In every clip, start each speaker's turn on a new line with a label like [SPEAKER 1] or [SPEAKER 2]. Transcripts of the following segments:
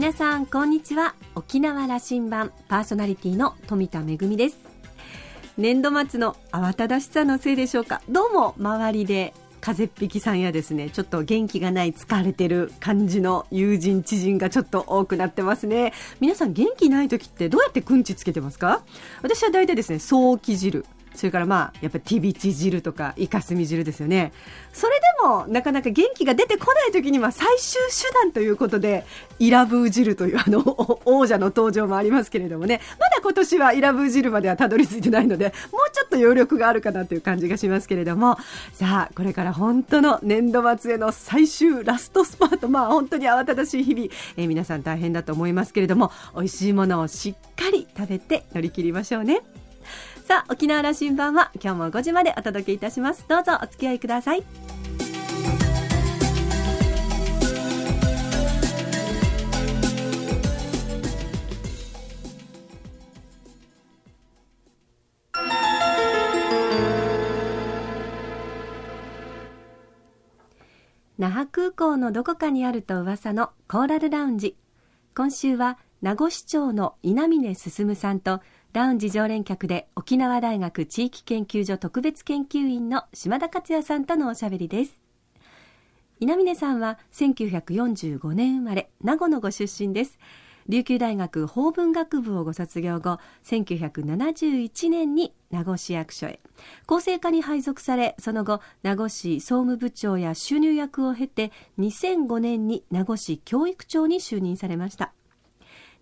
[SPEAKER 1] 皆さんこんにちは。沖縄羅針盤パーソナリティの富田恵です。年度末の慌ただしさのせいでしょうか。どうも周りで風邪っ引きさんやですねちょっと元気がない疲れてる感じの友人知人がちょっと多くなってますね。皆さん元気ない時ってどうやってくんちつけてますか？私は大体ですね早期汁。それからまあやっぱりティビチ汁とかイカスミ汁ですよね。それでもなかなか元気が出てこない時には最終手段ということでイラブー汁というあの王者の登場もありますけれどもね。まだ今年はイラブー汁まではたどり着いてないのでもうちょっと余力があるかなという感じがしますけれども。さあこれから本当の年度末への最終ラストスパート。まあ本当に慌ただしい日々、えー、皆さん大変だと思いますけれども美味しいものをしっかり食べて乗り切りましょうね。さあ沖縄羅針盤は今日も5時までお届けいたします。どうぞお付き合いください。那覇空港のどこかにあると噂のコーラルラウンジ。今週は名護市長の稲峰進さんとラウンジ常連客で沖縄大学地域研究所特別研究員の島田克也さんとのおしゃべりです。稲峰さんは1945年生まれ名護のご出身です。琉球大学法文学部をご卒業後1971年に名護市役所へ。厚生課に配属されその後名護市総務部長や収入役を経て2005年に名護市教育長に就任されました。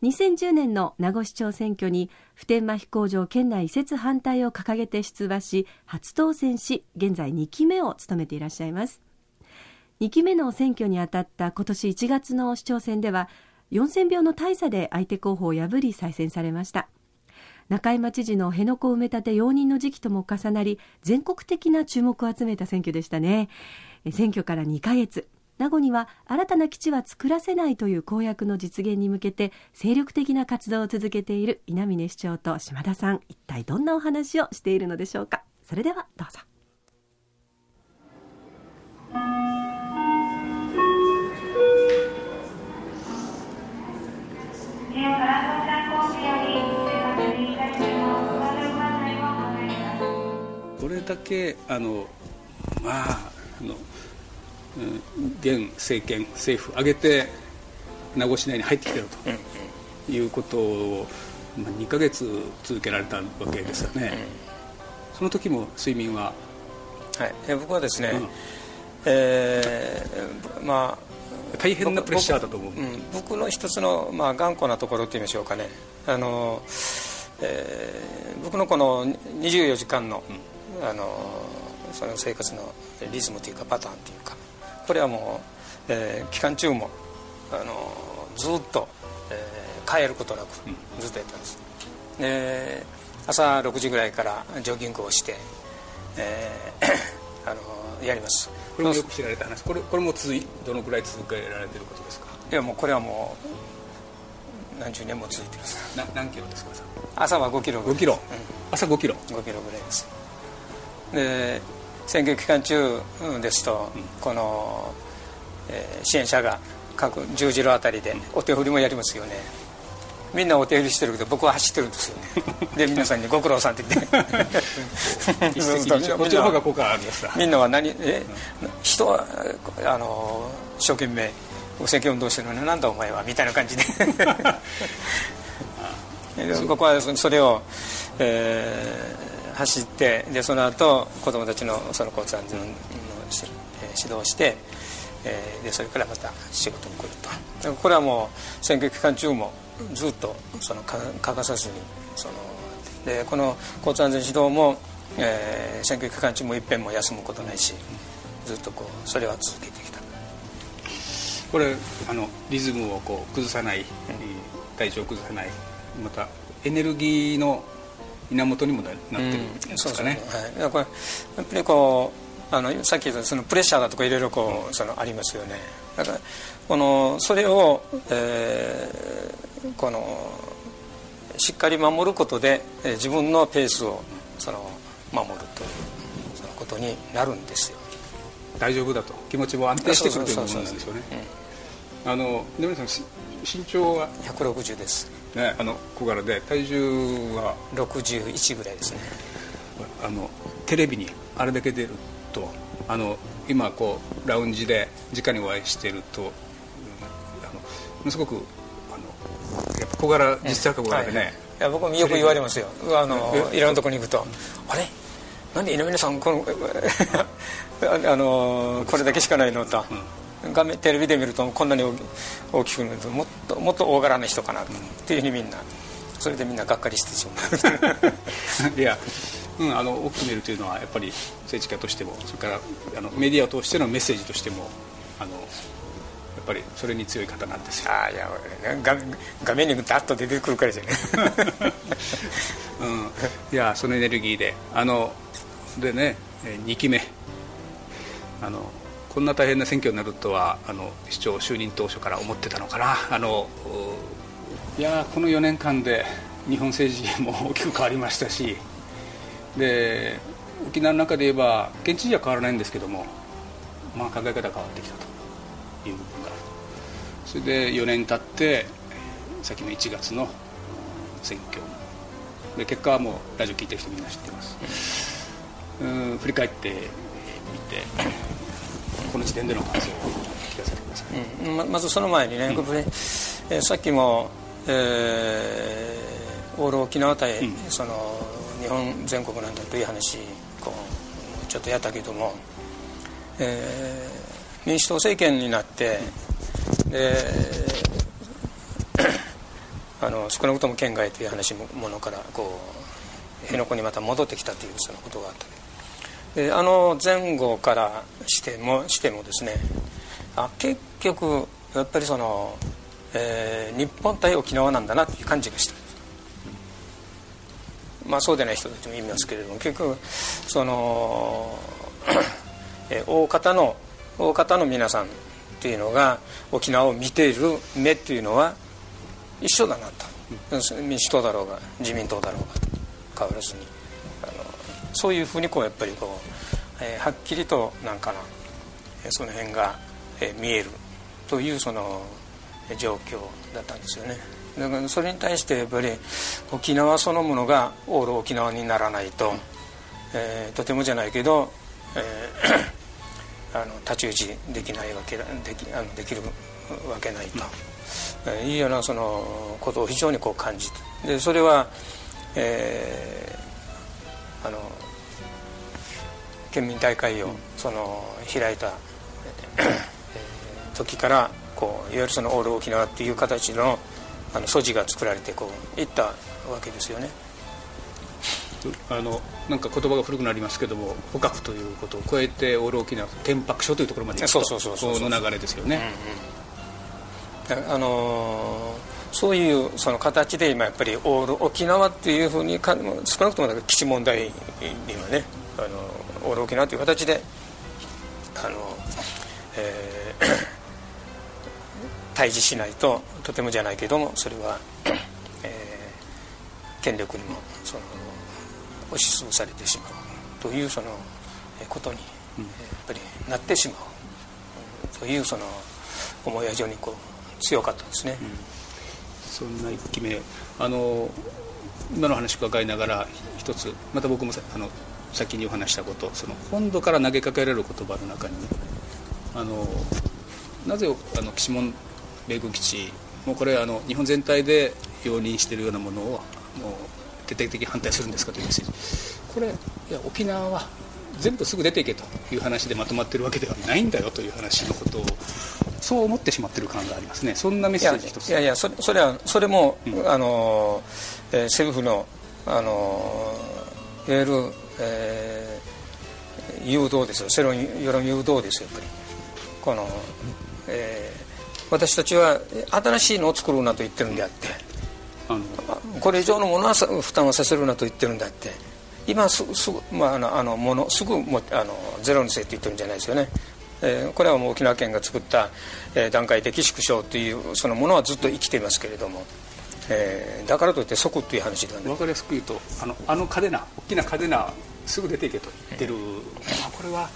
[SPEAKER 1] 2010年の名護市長選挙に普天間飛行場県内移設反対を掲げて出馬し初当選し現在2期目を務めていらっしゃいます。2期目の選挙にあたった今年1月の市長選では4000票の大差で相手候補を破り再選されました。中山知事の辺野古埋め立て容認の時期とも重なり全国的な注目を集めた選挙でしたね。選挙から2ヶ月。名護には新たな基地は作らせないという公約の実現に向けて精力的な活動を続けている稲峰市長と島田さん一体どんなお話をしているのでしょうか。それではどうぞ。
[SPEAKER 2] これだけあのまああの現政権政府挙げて名護市内に入ってきてるということを、まあ、2か月続けられたわけですよね、その時も睡眠は？
[SPEAKER 3] はい。僕はですね、うん、えー、まあ
[SPEAKER 2] 大変なプレッシャーだと思う、うん、
[SPEAKER 3] 僕の一つの、まあ、頑固なところといいましょうかね。あの、えー、僕のこの24時間の,、あのその生活のリズムというかパターンというかこれはもう、えー、期間中もあのずっと、えー、帰ることなくずっとやったんです、うん、で朝6時ぐらいからジョギングをして、えー、あのやります。
[SPEAKER 2] これもよく知られた話。これこれも続いどのくらい続けられてることですか？
[SPEAKER 3] いやもうこれはもう何十年も続いてます。
[SPEAKER 2] な何キロですか
[SPEAKER 3] 朝？は5キロ
[SPEAKER 2] 5キロ、うん、朝5キロ。
[SPEAKER 3] 5キロぐらいです。で選挙期間中ですと、この、えー、支援者が各十字路あたりでお手振りもやりますよね。みんなお手振りしてるけど僕は走ってるんですよね。で皆さんに「ご苦労さん」って言って。みんな。は何え人はあの一生懸命選挙運動してるのになんだお前はみたいな感じで。僕はそれを、えー走ってでその後子どもたちのその交通安全の指導をして、えー、でそれからまた仕事に来ると。これはもう選挙期間中もずっとその欠かさずにそのでこの交通安全指導も、えー、選挙期間中もいっぺんも休むことないしずっとこうそれは続けてきた。
[SPEAKER 2] これあのリズムをこう崩さない、うん、体調を崩さないまたエネルギーの源にもなってるんですかね。
[SPEAKER 3] うん、はい、これやっぱりこうあのさっき言ったそのプレッシャーだとかいろいろこうそのありますよね。だからこのそれを、えー、このしっかり守ることで、えー、自分のペースをその守るというそのことになるんですよ。
[SPEAKER 2] 大丈夫だと気持ちも安定してくるということなんでしょうね。あの根村さん身長は
[SPEAKER 3] ？160です。
[SPEAKER 2] ねあの小柄で。体重は
[SPEAKER 3] ？61ぐらいですね。
[SPEAKER 2] あのテレビにあれだけ出るとあの今こうラウンジで直にお会いしてると、うん、あのものすごくあのやっぱ小柄実際は小柄でね、はい、い
[SPEAKER 3] や僕もよく言われますよ。あのいろんなところに行くと「あれ？なんで稲峰さんこの あのこれだけしかないの?」と。うん、画面テレビで見るとこんなに大きくなるともっともっと大柄な人かなっていうふうにみんなそれでみんながっかりしてしま
[SPEAKER 2] う。いやうん、あの大きく見るというのはやっぱり政治家としてもそれからあのメディアを通してのメッセージとしてもあのやっぱりそれに強い方なんですよ。
[SPEAKER 3] あいや画画面にダッと出てくるからじゃね、
[SPEAKER 2] うん、いやそのエネルギーであのでね2期目あのこんな大変な選挙になるとはあの市長就任当初から思ってたのかな。あのいやこの4年間で日本政治も大きく変わりましたしで沖縄の中で言えば県知事は変わらないんですけども、まあ、考え方が変わってきたという部分がある。それで4年経ってさっきの1月の選挙。で結果はもうラジオ聞いてる人みんな知ってます。うん振り返ってみて。この時点での感想を聞かせてください、
[SPEAKER 3] うん、ままずその前にね、うん、えー、さっきも、えー、オール沖縄対、うん、その日本全国なんだという話こうちょっとやったけども、えー、民主党政権になって、で あの少なくとも県外という話ものからこう辺野古にまた戻ってきたというそのことがあったであの前後からしてもしてもですねあ結局やっぱりその、えー、日本対沖縄なんだなという感じがした。まあ、そうでない人たちもいますけれども結局そのえ大方の大方の皆さんっていうのが沖縄を見ている目っていうのは一緒だなと。民主党だろうが自民党だろうが変わらずに。そういうふうにこうやっぱりこう、えー、はっきりとなんかなその辺が、えー、見えるというその状況だったんですよね。だからそれに対してやっぱり沖縄そのものがオール沖縄にならないと、えー、とてもじゃないけど、えー、あの太刀打ちできないわけできあのできるわけないと、えー、いうようなそのことを非常にこう感じてでそれは、えー、あの県民大会をその開いた、時からこういわゆるそのオール沖縄っていう形のあの素地が作られてこういったわけですよね。
[SPEAKER 2] あのなんか言葉が古くなりますけども捕獲ということを超えてオール沖縄天白書というところまで
[SPEAKER 3] そうそうそうそ
[SPEAKER 2] の流れですよね。
[SPEAKER 3] うんうん、あのー、そういうその形で今やっぱりオール沖縄っていうふうにか少なくとも基地問題にはねあのオール沖縄という形であの、えー対峙しないととてもじゃないけどもそれは、えー、権力にもその押しつぶされてしまうというそのことに、うん、やっぱりなってしまうというその思いは非常にこう強かったですね。
[SPEAKER 2] うん、そんな一期目あの今の話を伺いながら一つまた僕もあの先にお話したことその本土から投げかけられる言葉の中にねあのなぜあの岸門米軍基地もうこれあの日本全体で容認しているようなものをもう徹底的に反対するんですかというメッセージ。これいや沖縄は全部すぐ出ていけという話でまとまってるわけではないんだよという話のことをそう思ってしまってる感がありますね。そんなメッセージ一つ。
[SPEAKER 3] いやいやそれそれはそれも、うん、あの、えー、政府のあのいわゆる、えー、誘導ですよ。世論世論誘導ですよやっぱり。この、えー私たちは新しいのを作るなと言ってるんであって。これ以上のものは負担をさせるなと言ってるんであって。今すすぐ、まあ、あのあのものすぐもあのゼロにせって言ってるんじゃないですよね。えー、これはもう沖縄県が作った、えー、段階的縮小というそのものはずっと生きていますけれども、えー、だからといって即という話ではない。
[SPEAKER 2] 分かりやすく言うとあのあの嘉手納大きな嘉手納すぐ出ていけと言ってる、うん、これは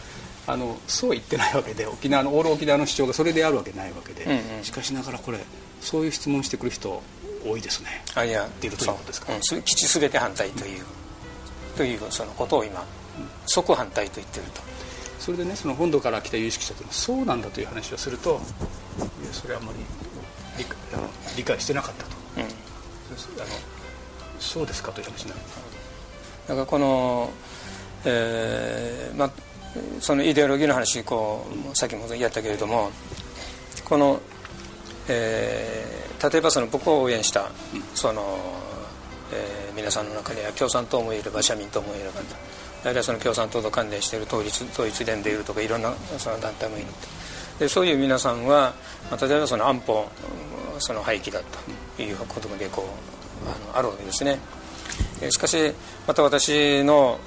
[SPEAKER 2] あのそうは言ってないわけで沖縄のオール沖縄の主張がそれであるわけないわけで、
[SPEAKER 3] うんうん。
[SPEAKER 2] しかしながらこれそういう質問してくる人多いですね。
[SPEAKER 3] あいや。
[SPEAKER 2] 出るということですか。
[SPEAKER 3] そううん。す基地すべて反対という、というそのことを今即反対と言ってると。
[SPEAKER 2] それでねその本土から来た有識者というのはそうなんだという話をするといやそれはあんまり理解あの理解してなかったと、
[SPEAKER 3] うん。
[SPEAKER 2] あのそうですかという話になる。
[SPEAKER 3] だからこの、えーまあ、そのイデオロギーの話こうさっきもやったけれどもこの、えー例えばその僕を応援したその、えー皆さんの中には共産党もいれば社民党もいればあるいはその共産党と関連している統一統一連でいるとかいろんなその団体もいるでそういう皆さんは、まあ、例えばその安保その廃棄だということまでこうあのあるわけですね。しかしまた私の、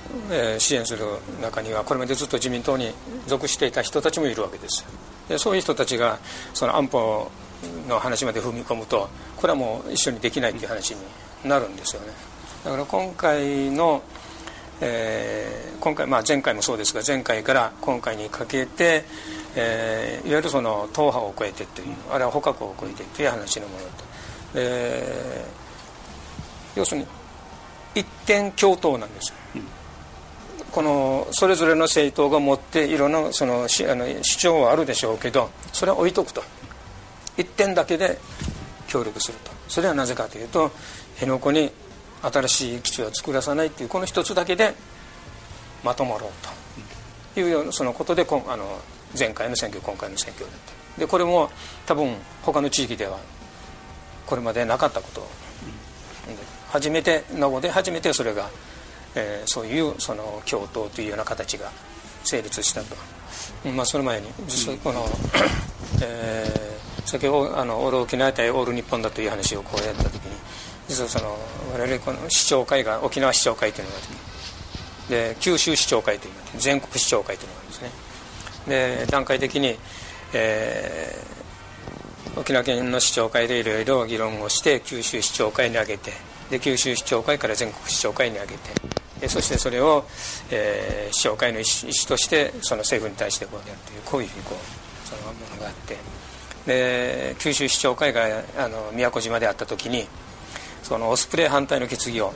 [SPEAKER 3] 支援する中にはこれまでずっと自民党に属していた人たちもいるわけです。でそういう人たちがその安保の話まで踏み込むとこれはもう一緒にできないという話になるんですよね。だから今回の、えー今回、まあ、前回もそうですが前回から今回にかけて、えーいわゆるその党派を超えてというあるいは捕獲を超えてという話のものと、え要するに一点共闘なんです。よ、このそれぞれの政党が持っていろんなそのしあの主張はあるでしょうけどそれは置いとくと。一点だけで協力すると。それはなぜかというと辺野古に新しい基地を作らさないっていうこの一つだけでまとまろうと。いうようなそのことでこあの前回の選挙今回の選挙だったでこれも多分他の地域ではこれまでなかったこと初めて名護で初めてそれが、えーそういうその共闘というような形が成立したと、うんまあ、その前にこの、えー先ほどあのオール沖縄対オール日本だという話をこうやった時に実はその我々この市長会が沖縄市長会というのがあってで九州市長会というのがあって全国市長会というのがあるんですね。で段階的に、えー沖縄県の市長会でいろいろ議論をして九州市長会に上げてで九州市長会から全国市長会に上げてでそしてそれを、えー市長会の意思としてその政府に対してこうやるというこういうふうにこうそのものがあってで九州市長会があの宮古島であった時にそのオスプレイ反対の決議を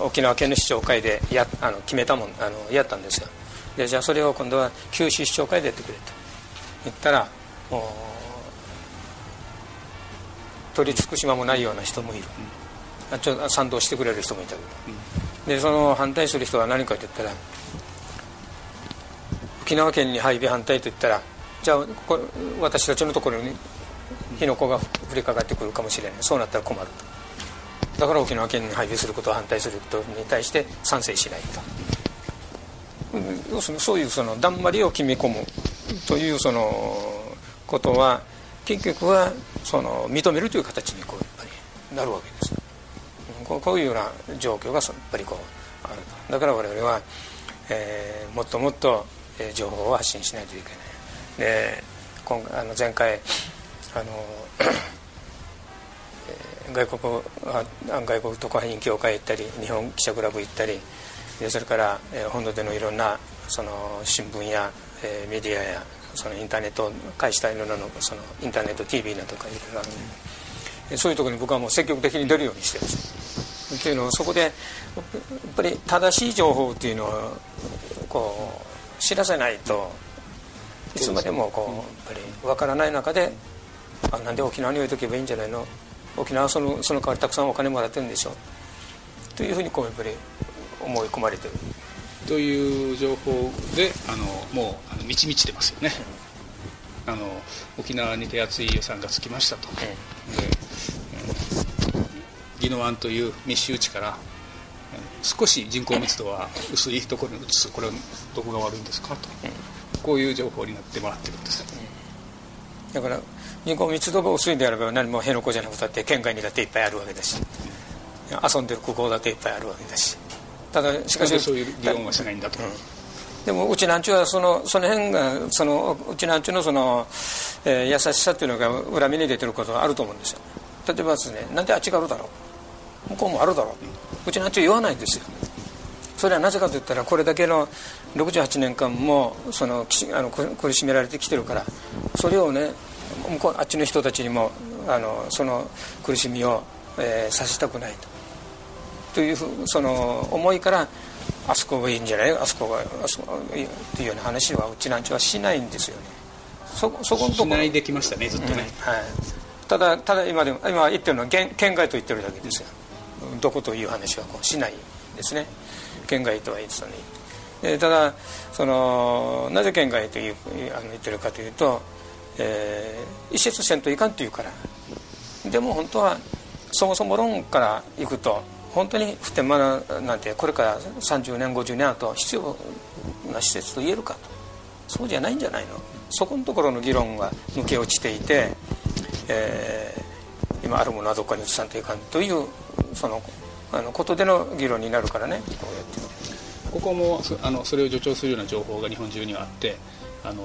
[SPEAKER 3] 沖縄県の市長会でやあの決めたもんあのやったんですよ。でじゃあそれを今度は九州市長会でやってくれと。言ったらもう取り尽くし間もないような人もいる、あちょ賛同してくれる人もいたけど、でその反対する人は何かと言ったら沖縄県に配備反対と言ったらじゃあこれ私たちのところに火の粉が降りかかってくるかもしれない。そうなったら困ると。だから沖縄県に配備することを反対することに対して賛成しないと。うん要するにそういうそのだんまりを決め込むというそのことは結局はその認めるという形にこうやっぱりなるわけです。うんこうこういうような状況がやっぱりこうあると。だから我々は、えーもっともっと情報を発信しないといけない。で今あの前回あの、外国外国特派員協会行ったり日本記者クラブ行ったりでそれから、えー本土でのいろんなその新聞や、えーメディアやそのインターネットを介したいろんなのそのインターネット TV などとかいろいろあるそういうところに僕はもう積極的に出るようにしてるんです。っていうのをそこでやっぱり正しい情報っていうのをこう知らせないといつまでもこうやっぱり分からない中であなんで沖縄に置いとけばいいんじゃないの？沖縄はそのその代わりたくさんお金もらってるんでしょというふうにこうやっぱり思い込まれてる。
[SPEAKER 2] という情報であのもうあの満ち満ちてますよね、あの沖縄に手厚い予算がつきましたと、でうん宜野湾という密集地からうん少し人口密度は薄いところに移すこれはどこが悪いんですか？と、こういう情報になってもらってるんです、
[SPEAKER 3] だから人口密度が薄いであれば何も辺野古じゃなくたって県外にだっていっぱいあるわけだし遊んでる空港だっていっぱいあるわけだし。ただしかし
[SPEAKER 2] そういう議論はしないんだと、
[SPEAKER 3] でもうちなんちゅうはそのその辺がそのうちなんちゅうのその、えー優しさっていうのが裏目に出てることはあると思うんですよ。例えばですねなんであっちがあるだろう？向こうもあるだろううちなんちゅう言わないんですよ。それはなぜかといったらこれだけの68年間もそのあの苦しめられてきてるからそれをね向こうあっちの人たちにもあのその苦しみを、えー、させたくないと。というその思いからあそこがいいんじゃない？あそこがあそこがいいというような話はうちなんちはしないんですよね。
[SPEAKER 2] そそこのところ。しないできましたねずっとね、うん、はい。
[SPEAKER 3] ただただ今でも今言ってるのは県県外と言ってるだけですよどこという話はこうしないですね。県外とは言ってたのに、えー、ただそのなぜ県外というあの言ってるかというと、えー、一節せんといかんというから。でも本当はそもそも論からいくと本当に普天間なんてこれから30年50年後必要な施設と言えるかと。そうじゃないんじゃないの。そこのところの議論が抜け落ちていて、えー、今あるものはどこかに移さんといかんというそのあのことでの議論になるからね。こうやって
[SPEAKER 2] ここもあのそれを助長するような情報が日本中にはあってあの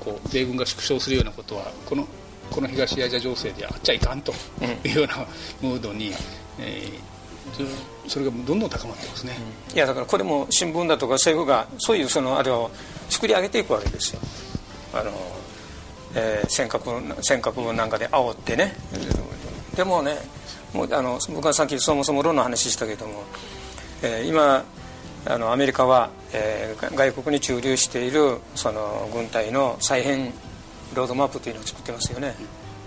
[SPEAKER 2] こう米軍が縮小するようなことはこのこの東アジア情勢であっちゃいかんというようなムードに、えー、それがどんどん高まってますね、
[SPEAKER 3] いやだからこれも新聞だとか政府がそういうそのあれを作り上げていくわけですよ。あの、えー、尖閣尖閣なんかで煽ってね。でもねもうあの僕はさっきそもそも論の話したけども、えー、今あのアメリカは、えー、外国に駐留しているその軍隊の再編ロードマップというのを作ってますよね。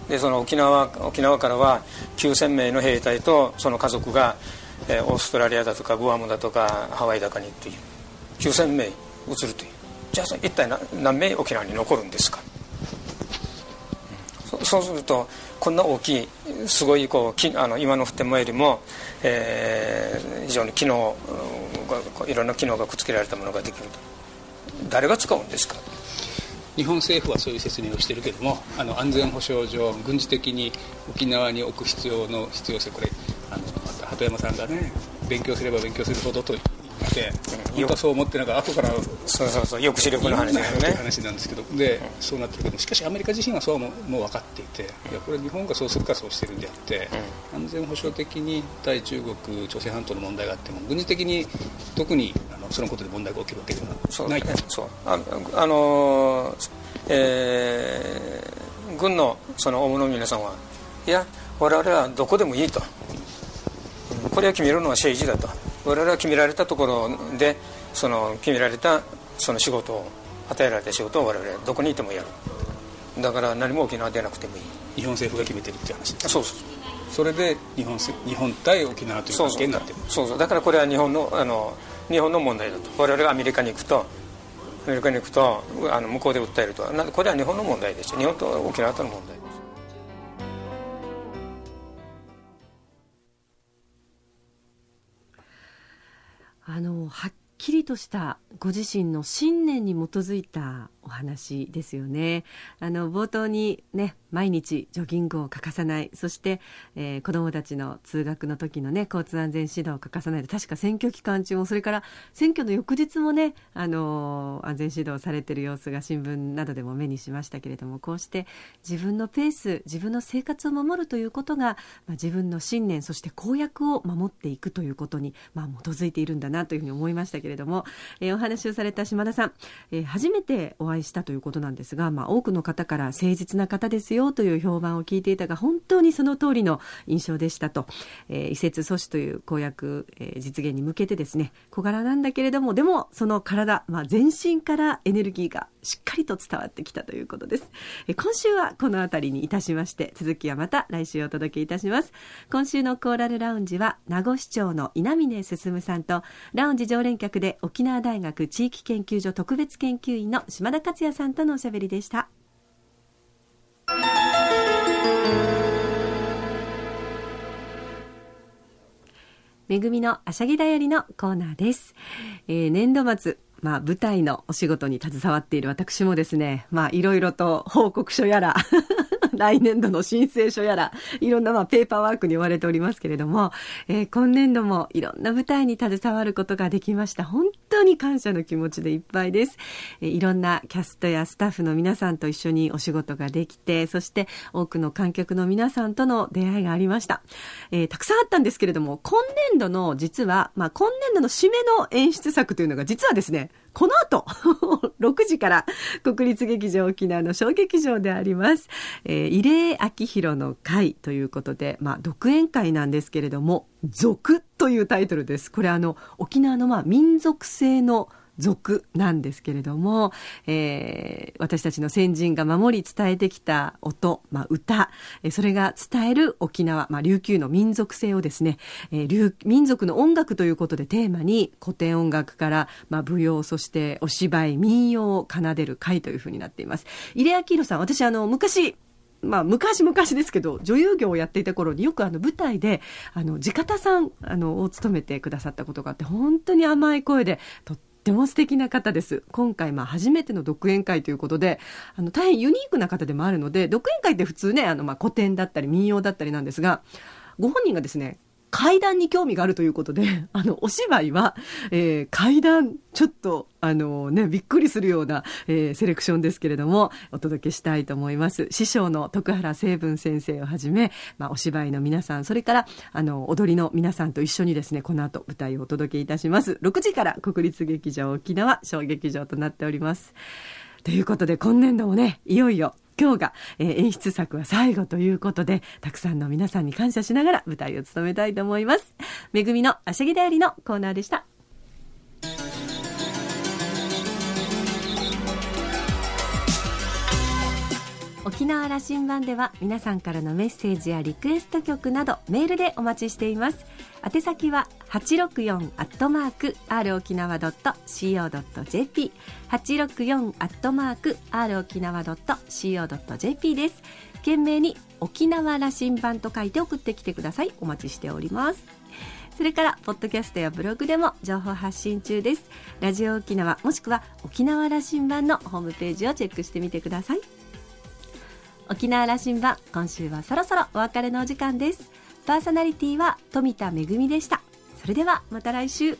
[SPEAKER 3] でその沖縄沖縄からは9000名の兵隊とその家族が、えー、オーストラリアだとかグアムだとかハワイだかにという。9000名移るという。じゃあ一体何名沖縄に残るんですか？そうするとこんな大きいすごいこうきあの今の普天間よりも、えー、非常に機能いろんな機能がくっつけられたものができると。誰が使うんですか？
[SPEAKER 2] 日本政府はそういう説明をしているけれどもあの安全保障上軍事的に沖縄に置く必要の必要性これあの鳩山さんがね勉強すれば勉強するほどとて本当はそう思ってなんか後から
[SPEAKER 3] そうそうそう抑止力の話だよね
[SPEAKER 2] 話なんですけどでそうなってるけどしかしアメリカ自身はそうももう分かっていていやこれ日本がそうするかそうしてるんであって、うん、安全保障的に対中国朝鮮半島の問題があっても軍事的に特にあのそのことで問題が起きるわけではない。そう、ね、
[SPEAKER 3] そう。ああのー、えー、軍のその大物の皆さんはいや我々はどこでもいいと。これを決めるのは政治だと我々は決められたところでその決められたその仕事を与えられた仕事を我々はどこにいてもやる。だから何も沖縄出なくてもいい。
[SPEAKER 2] 日本政府が決めてるって話です。
[SPEAKER 3] そうそう。
[SPEAKER 2] それで日本日本対沖縄という関係になってる。
[SPEAKER 3] そうそう。だからこれは日本のあの日本の問題だと。我々がアメリカに行くと。アメリカに行くとあの向こうで訴えると。これは日本の問題です日本と沖縄との問題
[SPEAKER 1] はっきりとしたご自身の信念に基づいたお話ですよね。あの冒頭にね毎日ジョギングを欠かさないそして、えー、子どもたちの通学の時のね交通安全指導を欠かさないで確か選挙期間中もそれから選挙の翌日もね、あのー、安全指導されている様子が新聞などでも目にしましたけれどもこうして自分のペース自分の生活を守るということが、まあ、自分の信念そして公約を守っていくということに、まあ、基づいているんだなというふうに思いましたけれども、えー、お話をされた島田さん、え初めてお会いしたということなんですが、まあ、多くの方から誠実な方ですよという評判を聞いていたが本当にその通りの印象でしたと、えー、移設阻止という公約、えー、実現に向けてですね小柄なんだけれどもでもその体、まあ、全身からエネルギーがしっかりと伝わってきたということです、えー、今週はこの辺りにいたしまして続きはまた来週お届けいたします。今週のコーラルラウンジは名護市長の稲峰進さんとラウンジ常連客で沖縄大学地域研究所特別研究員の島田克也さんとのおしゃべりでした。めぐみのあしゃぎだよりのコーナーです。えー、年度末、まあ、舞台のお仕事に携わっている私もですね、まあ、いろいろと報告書やら 来年度の申請書やら、いろんなまあペーパーワークに追われておりますけれども、えー、今年度もいろんな舞台に携わることができました。本当に感謝の気持ちでいっぱいです。えいろんなキャストやスタッフの皆さんと一緒にお仕事ができて、そして多くの観客の皆さんとの出会いがありました。えー、たくさんあったんですけれども、今年度の実は、まあ、今年度の締めの演出作というのが実はですね、この後、6時から国立劇場沖縄の小劇場であります。えー、慰霊明宏の会ということで、まあ、独演会なんですけれども、族というタイトルです。これあの、沖縄のまあ民族性の族なんですけれども、えー、私たちの先人が守り伝えてきた音、まあ、歌、えー、それが伝える沖縄、まあ、琉球の民族性をですね、えー、民族の音楽ということでテーマに古典音楽から、まあ、舞踊、そしてお芝居、民謡を奏でる会というふうになっています。入江明宏さん、私あの、昔、まあ、昔々ですけど、女優業をやっていた頃によくあの舞台で、あの、地方さん、あの、を務めてくださったことがあって、本当に甘い声で、とっても素敵な方です。今回、まあ、初めての独演会ということで、あの、大変ユニークな方でもあるので、独演会って普通ね、あの、まあ、古典だったり民謡だったりなんですが、ご本人がですね、階段に興味があるということで、あの、お芝居は、えー、階段、ちょっと、あのね、びっくりするような、えー、セレクションですけれども、お届けしたいと思います。師匠の徳原成文先生をはじめ、まあ、お芝居の皆さん、それから、あの、踊りの皆さんと一緒にですね、この後、舞台をお届けいたします。6時から国立劇場沖縄小劇場となっております。ということで、今年度もね、いよいよ今日が、えー、演出作は最後ということで、たくさんの皆さんに感謝しながら舞台を務めたいと思います。めぐみのあしゃぎだよりのコーナーでした。沖縄羅針盤では皆さんからのメッセージやリクエスト曲などメールでお待ちしています。宛先は864アットマーク r 沖縄 .co.jp 864アットマーク r 沖縄 .co.jp です。懸命に沖縄羅針盤と書いて送ってきてください。お待ちしております。それから、ポッドキャストやブログでも情報発信中です。ラジオ沖縄、もしくは沖縄羅針盤のホームページをチェックしてみてください。沖縄羅針盤今週はそろそろお別れのお時間です。パーソナリティは富田恵でした。それではまた来週。